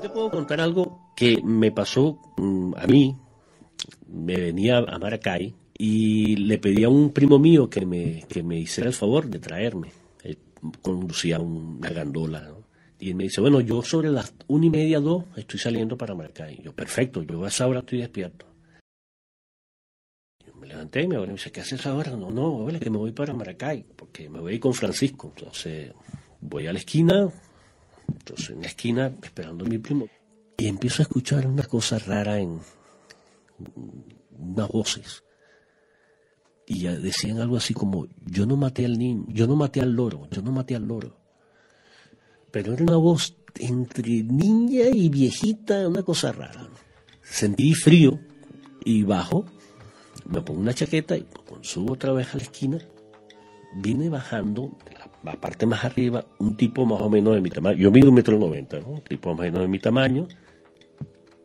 te puedo contar algo que me pasó mm, a mí. Me venía a Maracay y le pedí a un primo mío que me, que me hiciera el favor de traerme. Él conducía una gandola, Y él me dice, bueno, yo sobre las una y media, dos, estoy saliendo para Maracay. Yo, perfecto, yo a esa hora estoy despierto. Yo me levanté y me dice, ¿qué haces ahora? No, no, que me voy para Maracay, porque me voy con Francisco. Entonces, voy a la esquina, entonces en la esquina, esperando a mi primo, y empiezo a escuchar una cosa rara en unas voces. Y decían algo así como, yo no maté al niño, yo no maté al loro, yo no maté al loro. Pero era una voz entre niña y viejita, una cosa rara. Sentí frío y bajo, me pongo una chaqueta y subo otra vez a la esquina, vine bajando la parte más arriba, un tipo más o menos de mi tamaño. Yo mido un metro noventa, ¿no? Un tipo más o menos de mi tamaño.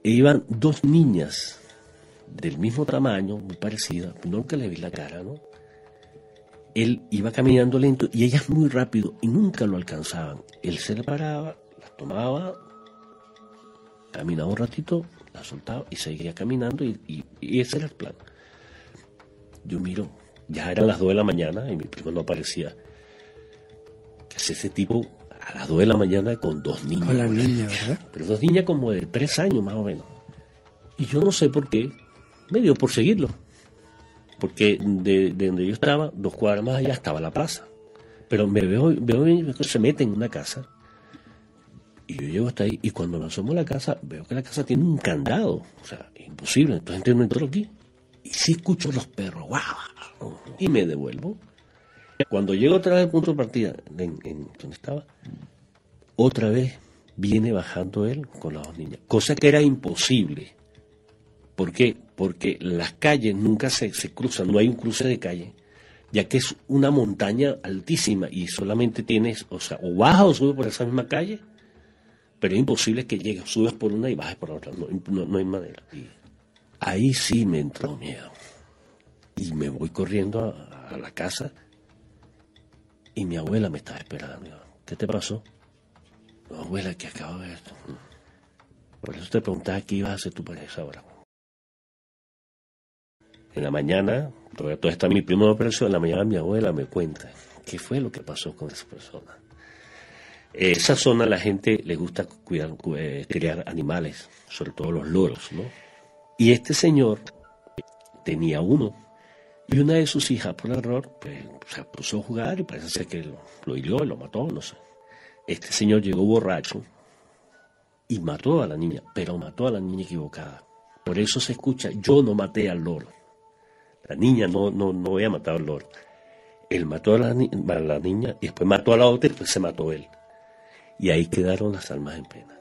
E iban dos niñas del mismo tamaño, muy parecidas. Nunca le vi la cara, ¿no? Él iba caminando lento y ellas muy rápido y nunca lo alcanzaban. Él se le paraba, las tomaba, caminaba un ratito, las soltaba y seguía caminando y, y ese era el plan. Yo miro, ya eran las dos de la mañana y mi primo no aparecía es ese tipo a las 2 de la mañana con dos niñas. Con las niñas, ¿verdad? Pero dos niñas como de tres años más o menos. Y yo no sé por qué, medio por seguirlo. Porque de, donde yo estaba, dos cuadras más allá estaba la plaza. Pero me veo, veo se mete en una casa. Y yo llego hasta ahí. Y cuando me asomo a la casa, veo que la casa tiene un candado. O sea, imposible. Entonces entro aquí. Y sí escucho los perros. ¡Guau! Y me devuelvo. Cuando llego otra vez al punto de partida, en, donde estaba, otra vez viene bajando él con las dos niñas, cosa que era imposible. ¿Por qué? Porque las calles nunca se, cruzan, no hay un cruce de calle, ya que es una montaña altísima y solamente tienes, o sea, o bajas o subes por esa misma calle, pero es imposible que llegues, subes por una y bajes por otra, no, no, hay manera. ahí sí me entró miedo. Y me voy corriendo a la casa y mi abuela me estaba esperando. ¿Qué te pasó? abuela, que acabo de ver esto. Por eso te preguntaba qué ibas a hacer tu pareja ahora. En la mañana, todavía, está mi primo operación, en la mañana mi abuela me cuenta qué fue lo que pasó con esa persona. Esa zona la gente le gusta cuidar, eh, criar animales, sobre todo los loros, ¿no? Y este señor tenía uno y una de sus hijas, por error, pues, se puso a jugar y parece ser que lo, lo hirió, lo mató, no sé. Este señor llegó borracho y mató a la niña, pero mató a la niña equivocada. Por eso se escucha, yo no maté al loro. La niña no, no, no había matado al loro. Él mató a la, a la niña y después mató a la otra y después se mató él. Y ahí quedaron las almas en pena.